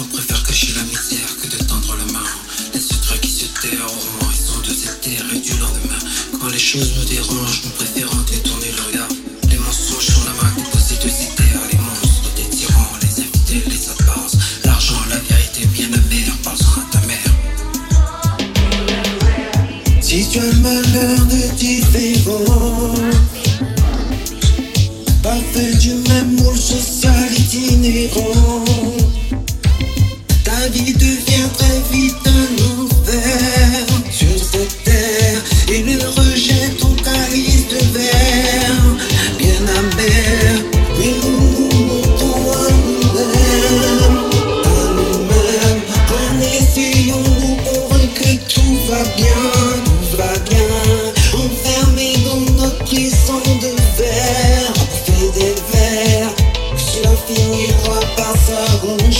On préfère cacher la misère que de tendre la main. Les secrets qui se terrent au sont de cette terre et du lendemain. Quand les choses nous dérangent, nous préférons détourner le regard. Les mensonges sont la main composée de ces terres. Les monstres, des tyrans, les invités, les apparences. L'argent, la vérité, bien amère, parle-en à ta mère. Si tu as le malheur de différent,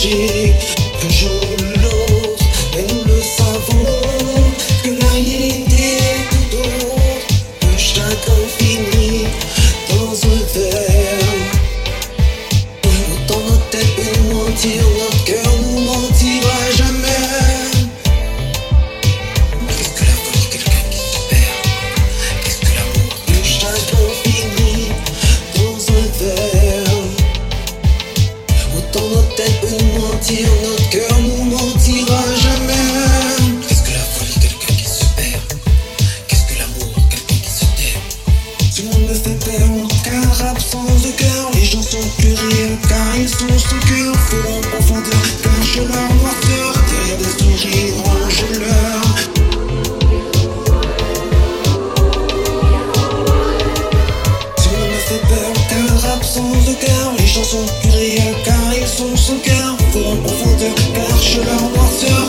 Un jour ou l'autre, et nous le savons, que la réalité autre. Le chacun finit dans un verre. Autant notre tête peut nous mentir, mentir, notre cœur nous mentira jamais. Qu'est-ce que la folie, quelqu'un qui se perd? Qu'est-ce que l'amour, quelqu'un qui se terre Tout le monde me fait peur, car absence de cœur. Les gens sont plus réels, car ils sont sans cœur. Faux en profondeur, cache leur noirceur. Derrière des sourires, range-leur. Tout le monde me fait peur, car absence de cœur. Les gens sont plus réels, car sont sans cœur. Faux en profondeur, cache leur noirceur.